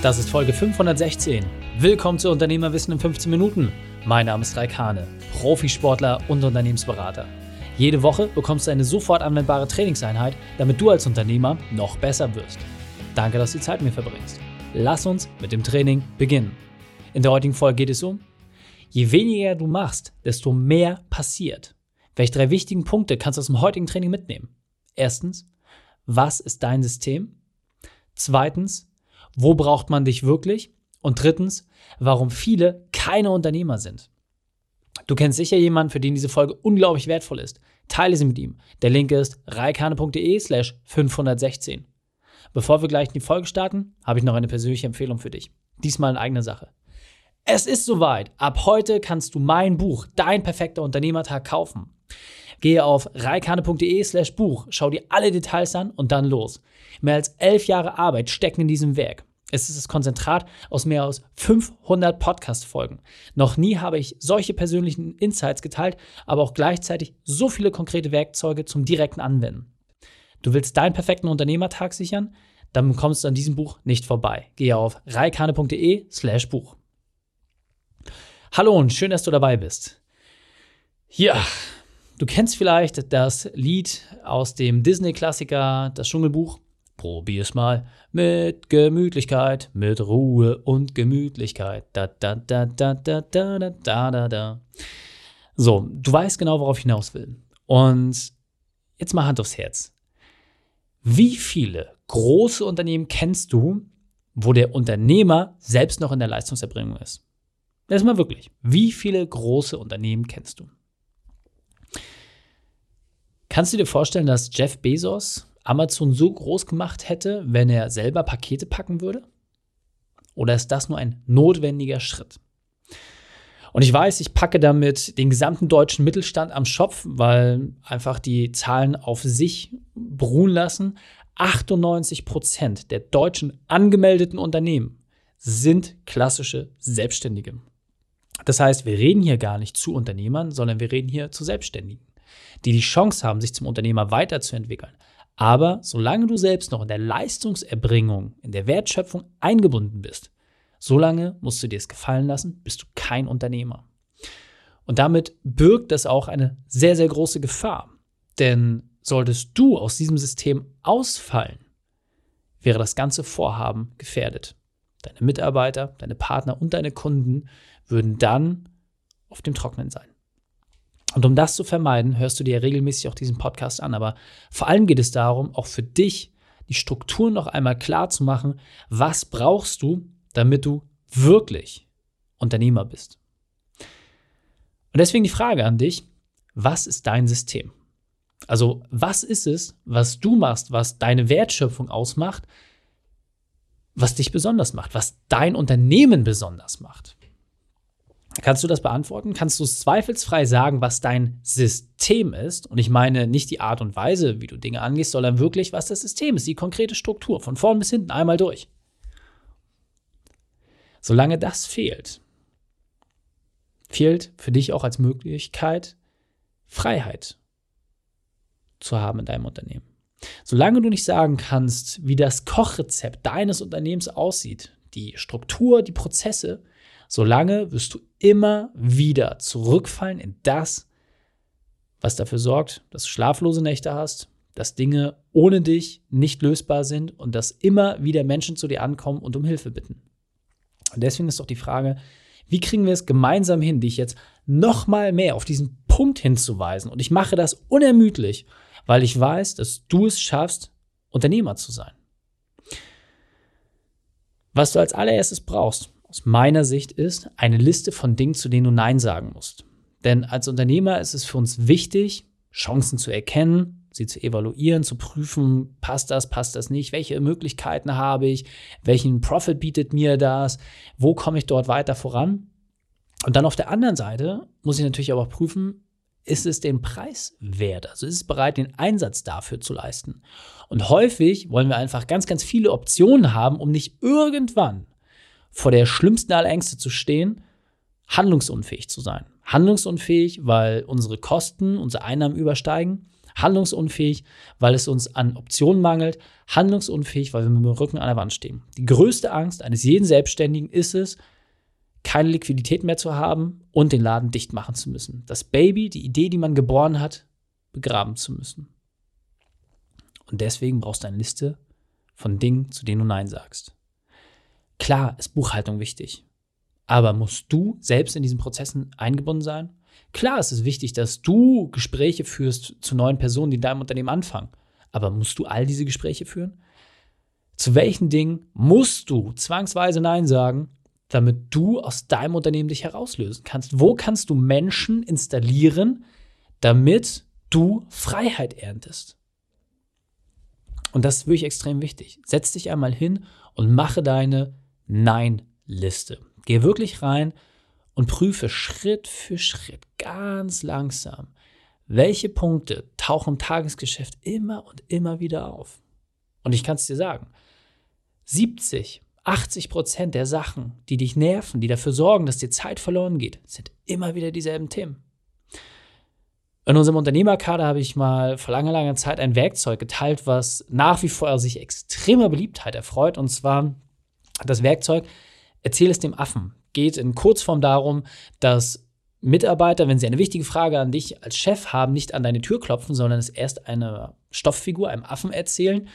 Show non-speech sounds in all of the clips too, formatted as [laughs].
Das ist Folge 516. Willkommen zu Unternehmerwissen in 15 Minuten. Mein Name ist Raik Hane, Profisportler und Unternehmensberater. Jede Woche bekommst du eine sofort anwendbare Trainingseinheit, damit du als Unternehmer noch besser wirst. Danke, dass du die Zeit mit mir verbringst. Lass uns mit dem Training beginnen. In der heutigen Folge geht es um, je weniger du machst, desto mehr passiert. Welche drei wichtigen Punkte kannst du aus dem heutigen Training mitnehmen? Erstens, was ist dein System? Zweitens, wo braucht man dich wirklich? Und drittens, warum viele keine Unternehmer sind. Du kennst sicher jemanden, für den diese Folge unglaublich wertvoll ist. Teile sie mit ihm. Der Link ist reikane.de slash 516. Bevor wir gleich in die Folge starten, habe ich noch eine persönliche Empfehlung für dich. Diesmal in eigener Sache. Es ist soweit. Ab heute kannst du mein Buch Dein perfekter Unternehmertag kaufen. Gehe auf reikane.de slash Buch, schau dir alle Details an und dann los. Mehr als elf Jahre Arbeit stecken in diesem Werk. Es ist das Konzentrat aus mehr als 500 Podcast-Folgen. Noch nie habe ich solche persönlichen Insights geteilt, aber auch gleichzeitig so viele konkrete Werkzeuge zum direkten Anwenden. Du willst deinen perfekten Unternehmertag sichern? Dann kommst du an diesem Buch nicht vorbei. Gehe auf reikane.de slash Buch. Hallo und schön, dass du dabei bist. Ja, du kennst vielleicht das Lied aus dem Disney-Klassiker Das Dschungelbuch. Probier's mal mit Gemütlichkeit, mit Ruhe und Gemütlichkeit. Da, da, da, da, da, da, da, da, da, da. So, du weißt genau, worauf ich hinaus will. Und jetzt mal Hand aufs Herz. Wie viele große Unternehmen kennst du, wo der Unternehmer selbst noch in der Leistungserbringung ist? Erstmal wirklich. Wie viele große Unternehmen kennst du? Kannst du dir vorstellen, dass Jeff Bezos Amazon so groß gemacht hätte, wenn er selber Pakete packen würde? Oder ist das nur ein notwendiger Schritt? Und ich weiß, ich packe damit den gesamten deutschen Mittelstand am Schopf, weil einfach die Zahlen auf sich beruhen lassen. 98 Prozent der deutschen angemeldeten Unternehmen sind klassische Selbstständige. Das heißt, wir reden hier gar nicht zu Unternehmern, sondern wir reden hier zu Selbstständigen, die die Chance haben, sich zum Unternehmer weiterzuentwickeln, aber solange du selbst noch in der Leistungserbringung, in der Wertschöpfung eingebunden bist, solange musst du dir es gefallen lassen, bist du kein Unternehmer. Und damit birgt das auch eine sehr, sehr große Gefahr. Denn solltest du aus diesem System ausfallen, wäre das ganze Vorhaben gefährdet. Deine Mitarbeiter, deine Partner und deine Kunden würden dann auf dem Trocknen sein. Und um das zu vermeiden, hörst du dir regelmäßig auch diesen Podcast an. Aber vor allem geht es darum, auch für dich die Strukturen noch einmal klar zu machen, was brauchst du, damit du wirklich Unternehmer bist. Und deswegen die Frage an dich, was ist dein System? Also was ist es, was du machst, was deine Wertschöpfung ausmacht, was dich besonders macht, was dein Unternehmen besonders macht? Kannst du das beantworten? Kannst du zweifelsfrei sagen, was dein System ist? Und ich meine nicht die Art und Weise, wie du Dinge angehst, sondern wirklich, was das System ist, die konkrete Struktur, von vorn bis hinten einmal durch. Solange das fehlt, fehlt für dich auch als Möglichkeit Freiheit zu haben in deinem Unternehmen. Solange du nicht sagen kannst, wie das Kochrezept deines Unternehmens aussieht, die Struktur, die Prozesse, solange wirst du immer wieder zurückfallen in das, was dafür sorgt, dass du schlaflose Nächte hast, dass Dinge ohne dich nicht lösbar sind und dass immer wieder Menschen zu dir ankommen und um Hilfe bitten. Und deswegen ist doch die Frage, wie kriegen wir es gemeinsam hin, dich jetzt noch mal mehr auf diesen Punkt hinzuweisen? Und ich mache das unermüdlich, weil ich weiß, dass du es schaffst, Unternehmer zu sein. Was du als allererstes brauchst, aus meiner Sicht ist eine Liste von Dingen, zu denen du Nein sagen musst. Denn als Unternehmer ist es für uns wichtig, Chancen zu erkennen, sie zu evaluieren, zu prüfen, passt das, passt das nicht, welche Möglichkeiten habe ich, welchen Profit bietet mir das, wo komme ich dort weiter voran. Und dann auf der anderen Seite muss ich natürlich aber auch prüfen, ist es den Preis wert? Also ist es bereit, den Einsatz dafür zu leisten? Und häufig wollen wir einfach ganz, ganz viele Optionen haben, um nicht irgendwann vor der schlimmsten aller Ängste zu stehen, handlungsunfähig zu sein. Handlungsunfähig, weil unsere Kosten, unsere Einnahmen übersteigen. Handlungsunfähig, weil es uns an Optionen mangelt. Handlungsunfähig, weil wir mit dem Rücken an der Wand stehen. Die größte Angst eines jeden Selbstständigen ist es, keine Liquidität mehr zu haben und den Laden dicht machen zu müssen. Das Baby, die Idee, die man geboren hat, begraben zu müssen. Und deswegen brauchst du eine Liste von Dingen, zu denen du Nein sagst. Klar ist Buchhaltung wichtig, aber musst du selbst in diesen Prozessen eingebunden sein? Klar ist es wichtig, dass du Gespräche führst zu neuen Personen, die in deinem Unternehmen anfangen, aber musst du all diese Gespräche führen? Zu welchen Dingen musst du zwangsweise Nein sagen, damit du aus deinem Unternehmen dich herauslösen kannst? Wo kannst du Menschen installieren, damit du Freiheit erntest? Und das ist wirklich extrem wichtig. Setz dich einmal hin und mache deine Nein-Liste. Geh wirklich rein und prüfe Schritt für Schritt ganz langsam, welche Punkte tauchen im Tagesgeschäft immer und immer wieder auf. Und ich kann es dir sagen, 70, 80 Prozent der Sachen, die dich nerven, die dafür sorgen, dass dir Zeit verloren geht, sind immer wieder dieselben Themen. In unserem Unternehmerkader habe ich mal vor langer, langer Zeit ein Werkzeug geteilt, was nach wie vor sich extremer Beliebtheit erfreut. Und zwar das Werkzeug Erzähl es dem Affen. Geht in Kurzform darum, dass Mitarbeiter, wenn sie eine wichtige Frage an dich als Chef haben, nicht an deine Tür klopfen, sondern es erst eine Stofffigur, einem Affen erzählen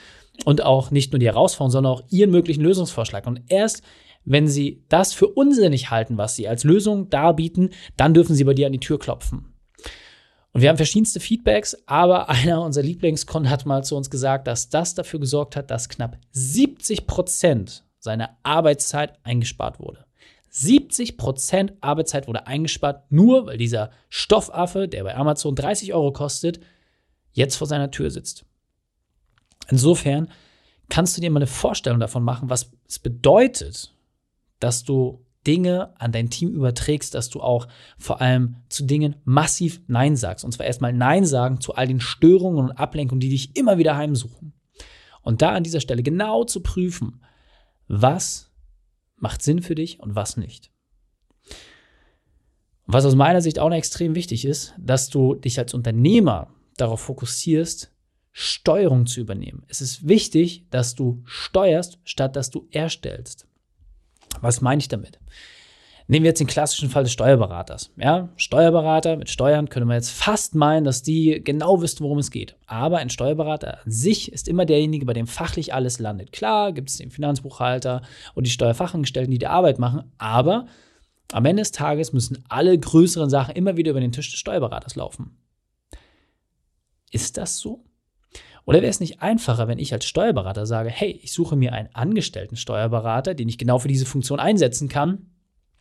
und auch nicht nur die Herausforderung, sondern auch ihren möglichen Lösungsvorschlag. Und erst wenn sie das für unsinnig halten, was sie als Lösung darbieten, dann dürfen sie bei dir an die Tür klopfen. Und wir haben verschiedenste Feedbacks, aber [laughs] einer unserer Lieblingskunden hat mal zu uns gesagt, dass das dafür gesorgt hat, dass knapp 70 Prozent seiner Arbeitszeit eingespart wurde. 70 Prozent Arbeitszeit wurde eingespart, nur weil dieser Stoffaffe, der bei Amazon 30 Euro kostet, jetzt vor seiner Tür sitzt. Insofern kannst du dir mal eine Vorstellung davon machen, was es bedeutet, dass du Dinge an dein Team überträgst, dass du auch vor allem zu Dingen massiv Nein sagst. Und zwar erstmal Nein sagen zu all den Störungen und Ablenkungen, die dich immer wieder heimsuchen. Und da an dieser Stelle genau zu prüfen, was macht Sinn für dich und was nicht. Was aus meiner Sicht auch noch extrem wichtig ist, dass du dich als Unternehmer darauf fokussierst, Steuerung zu übernehmen. Es ist wichtig, dass du steuerst, statt dass du erstellst. Was meine ich damit? Nehmen wir jetzt den klassischen Fall des Steuerberaters. Ja, Steuerberater mit Steuern könnte man jetzt fast meinen, dass die genau wissen, worum es geht. Aber ein Steuerberater an sich ist immer derjenige, bei dem fachlich alles landet. Klar gibt es den Finanzbuchhalter und die Steuerfachangestellten, die die Arbeit machen, aber am Ende des Tages müssen alle größeren Sachen immer wieder über den Tisch des Steuerberaters laufen. Ist das so? Oder wäre es nicht einfacher, wenn ich als Steuerberater sage, hey, ich suche mir einen angestellten Steuerberater, den ich genau für diese Funktion einsetzen kann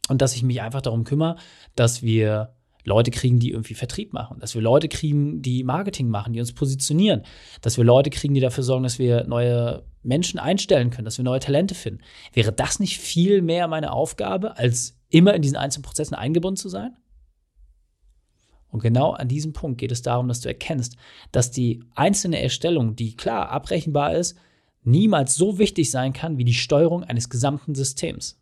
und dass ich mich einfach darum kümmere, dass wir Leute kriegen, die irgendwie Vertrieb machen, dass wir Leute kriegen, die Marketing machen, die uns positionieren, dass wir Leute kriegen, die dafür sorgen, dass wir neue Menschen einstellen können, dass wir neue Talente finden. Wäre das nicht viel mehr meine Aufgabe, als immer in diesen einzelnen Prozessen eingebunden zu sein? Und genau an diesem Punkt geht es darum, dass du erkennst, dass die einzelne Erstellung, die klar abrechenbar ist, niemals so wichtig sein kann wie die Steuerung eines gesamten Systems.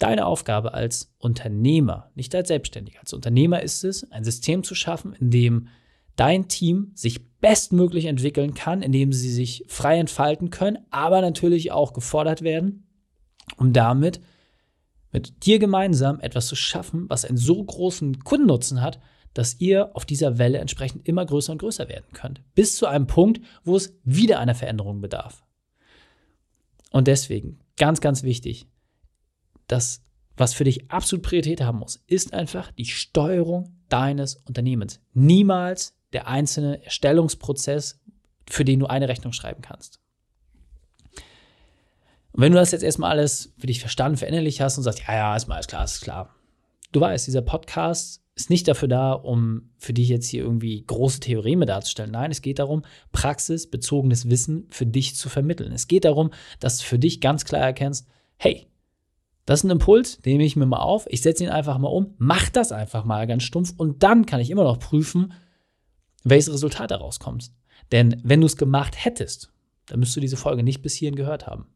Deine Aufgabe als Unternehmer, nicht als Selbstständiger, als Unternehmer ist es, ein System zu schaffen, in dem dein Team sich bestmöglich entwickeln kann, in dem sie sich frei entfalten können, aber natürlich auch gefordert werden, um damit mit dir gemeinsam etwas zu schaffen, was einen so großen Kundennutzen hat, dass ihr auf dieser Welle entsprechend immer größer und größer werden könnt. Bis zu einem Punkt, wo es wieder einer Veränderung bedarf. Und deswegen, ganz, ganz wichtig, das, was für dich absolut Priorität haben muss, ist einfach die Steuerung deines Unternehmens. Niemals der einzelne Erstellungsprozess, für den du eine Rechnung schreiben kannst. Und wenn du das jetzt erstmal alles für dich verstanden, verinnerlich hast und sagst, ja, ja, ist mal alles klar, ist klar. Du weißt, dieser Podcast ist nicht dafür da, um für dich jetzt hier irgendwie große Theoreme darzustellen. Nein, es geht darum, praxisbezogenes Wissen für dich zu vermitteln. Es geht darum, dass du für dich ganz klar erkennst, hey, das ist ein Impuls, den nehme ich mir mal auf, ich setze ihn einfach mal um, mach das einfach mal ganz stumpf und dann kann ich immer noch prüfen, welches Resultat daraus kommt. Denn wenn du es gemacht hättest, dann müsstest du diese Folge nicht bis hierhin gehört haben.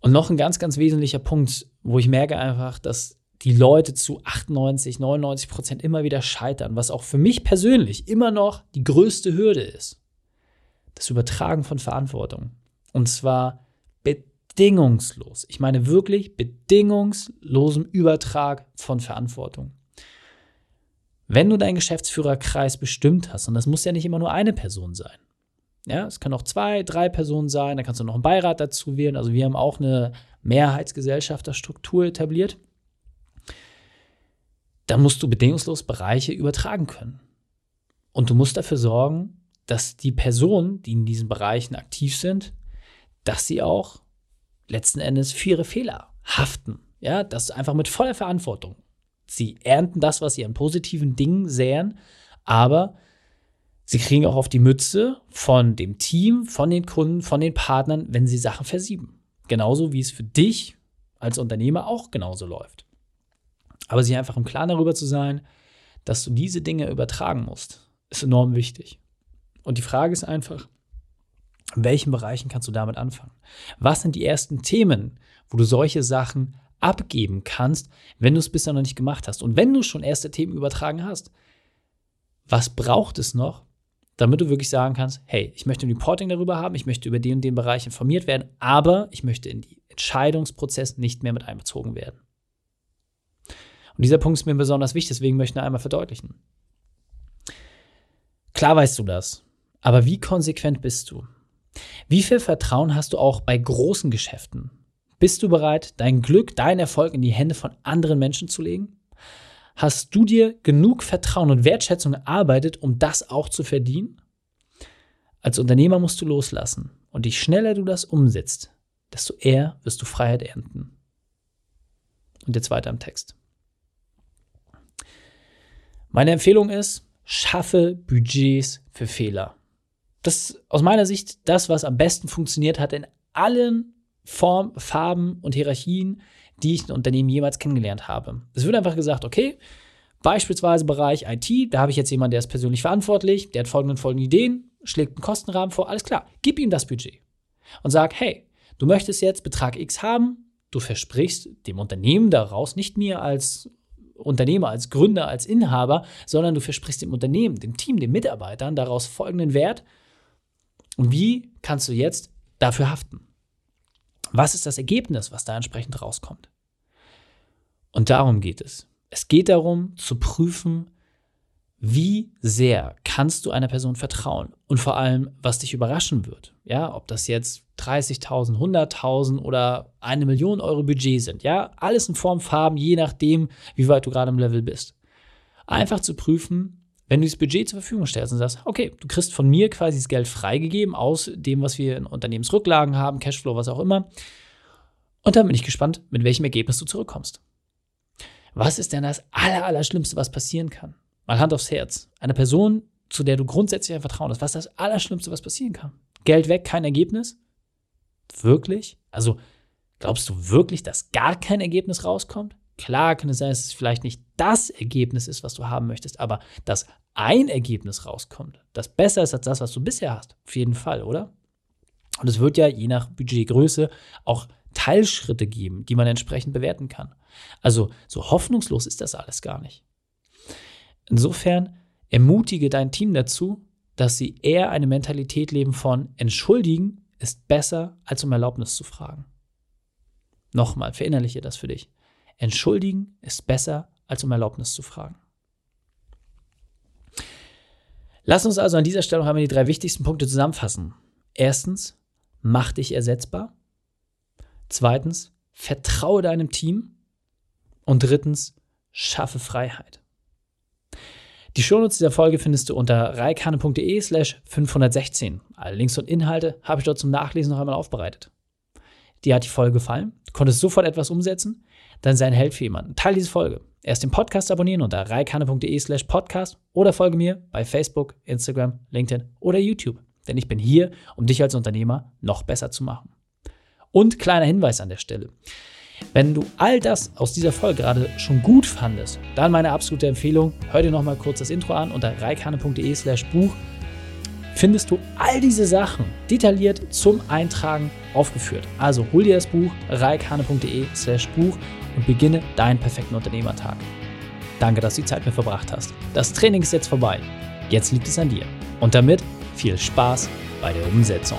Und noch ein ganz, ganz wesentlicher Punkt, wo ich merke einfach, dass die Leute zu 98, 99 Prozent immer wieder scheitern, was auch für mich persönlich immer noch die größte Hürde ist. Das Übertragen von Verantwortung. Und zwar bedingungslos. Ich meine wirklich bedingungslosem Übertrag von Verantwortung. Wenn du deinen Geschäftsführerkreis bestimmt hast, und das muss ja nicht immer nur eine Person sein, ja, es können auch zwei, drei Personen sein, da kannst du noch einen Beirat dazu wählen. Also wir haben auch eine Mehrheitsgesellschafterstruktur etabliert. Da musst du bedingungslos Bereiche übertragen können. Und du musst dafür sorgen, dass die Personen, die in diesen Bereichen aktiv sind, dass sie auch letzten Endes für ihre Fehler haften. Ja, das einfach mit voller Verantwortung. Sie ernten das, was sie an positiven Dingen säen, aber sie kriegen auch auf die Mütze von dem Team, von den Kunden, von den Partnern, wenn sie Sachen versieben. Genauso wie es für dich als Unternehmer auch genauso läuft. Aber sich einfach im Klaren darüber zu sein, dass du diese Dinge übertragen musst, ist enorm wichtig. Und die Frage ist einfach, in welchen Bereichen kannst du damit anfangen? Was sind die ersten Themen, wo du solche Sachen abgeben kannst, wenn du es bisher noch nicht gemacht hast? Und wenn du schon erste Themen übertragen hast, was braucht es noch, damit du wirklich sagen kannst, hey, ich möchte ein Reporting darüber haben, ich möchte über den und den Bereich informiert werden, aber ich möchte in den Entscheidungsprozess nicht mehr mit einbezogen werden. Und dieser Punkt ist mir besonders wichtig, deswegen möchte ich ihn einmal verdeutlichen. Klar weißt du das, aber wie konsequent bist du? Wie viel Vertrauen hast du auch bei großen Geschäften? Bist du bereit, dein Glück, deinen Erfolg in die Hände von anderen Menschen zu legen? Hast du dir genug Vertrauen und Wertschätzung erarbeitet, um das auch zu verdienen? Als Unternehmer musst du loslassen. Und je schneller du das umsetzt, desto eher wirst du Freiheit ernten. Und jetzt weiter im Text. Meine Empfehlung ist, schaffe Budgets für Fehler das ist aus meiner Sicht das, was am besten funktioniert hat in allen Formen, Farben und Hierarchien, die ich in Unternehmen jemals kennengelernt habe. Es wird einfach gesagt, okay, beispielsweise Bereich IT, da habe ich jetzt jemanden, der ist persönlich verantwortlich, der hat folgende folgende Ideen, schlägt einen Kostenrahmen vor, alles klar, gib ihm das Budget und sag, hey, du möchtest jetzt Betrag X haben, du versprichst dem Unternehmen daraus, nicht mir als Unternehmer, als Gründer, als Inhaber, sondern du versprichst dem Unternehmen, dem Team, den Mitarbeitern daraus folgenden Wert und wie kannst du jetzt dafür haften? Was ist das Ergebnis, was da entsprechend rauskommt? Und darum geht es. Es geht darum zu prüfen, wie sehr kannst du einer Person vertrauen und vor allem, was dich überraschen wird. Ja, ob das jetzt 30.000, 100.000 oder eine Million Euro Budget sind. Ja, alles in Form, Farben, je nachdem, wie weit du gerade im Level bist. Einfach zu prüfen, wenn du das Budget zur Verfügung stellst und sagst, okay, du kriegst von mir quasi das Geld freigegeben aus dem, was wir in Unternehmensrücklagen haben, Cashflow, was auch immer. Und dann bin ich gespannt, mit welchem Ergebnis du zurückkommst. Was ist denn das aller, aller Schlimmste, was passieren kann? Mal Hand aufs Herz. Eine Person, zu der du grundsätzlich ein Vertrauen hast, was ist das Allerschlimmste, was passieren kann? Geld weg, kein Ergebnis? Wirklich? Also, glaubst du wirklich, dass gar kein Ergebnis rauskommt? Klar kann es sein, dass es vielleicht nicht das Ergebnis ist, was du haben möchtest, aber dass ein Ergebnis rauskommt, das besser ist als das, was du bisher hast. Auf jeden Fall, oder? Und es wird ja je nach Budgetgröße auch Teilschritte geben, die man entsprechend bewerten kann. Also so hoffnungslos ist das alles gar nicht. Insofern ermutige dein Team dazu, dass sie eher eine Mentalität leben von entschuldigen ist besser, als um Erlaubnis zu fragen. Nochmal, verinnerliche das für dich. Entschuldigen ist besser, als um Erlaubnis zu fragen. Lass uns also an dieser Stelle noch einmal die drei wichtigsten Punkte zusammenfassen. Erstens, mach dich ersetzbar. Zweitens, vertraue deinem Team. Und drittens, schaffe Freiheit. Die Shownotes dieser Folge findest du unter reikane.de slash 516. Alle Links und Inhalte habe ich dort zum Nachlesen noch einmal aufbereitet. Dir hat die Folge gefallen? Du konntest sofort etwas umsetzen? Dann sei ein Held für jemanden. Teil diese Folge. Erst den Podcast abonnieren unter reikane.de slash podcast oder folge mir bei Facebook, Instagram, LinkedIn oder YouTube. Denn ich bin hier, um dich als Unternehmer noch besser zu machen. Und kleiner Hinweis an der Stelle. Wenn du all das aus dieser Folge gerade schon gut fandest, dann meine absolute Empfehlung, hör dir nochmal kurz das Intro an unter reikane.de slash Buch findest du all diese Sachen detailliert zum Eintragen aufgeführt. Also hol dir das Buch reikane.de slash Buch und beginne deinen perfekten Unternehmertag. Danke, dass du die Zeit mit verbracht hast. Das Training ist jetzt vorbei. Jetzt liegt es an dir. Und damit viel Spaß bei der Umsetzung.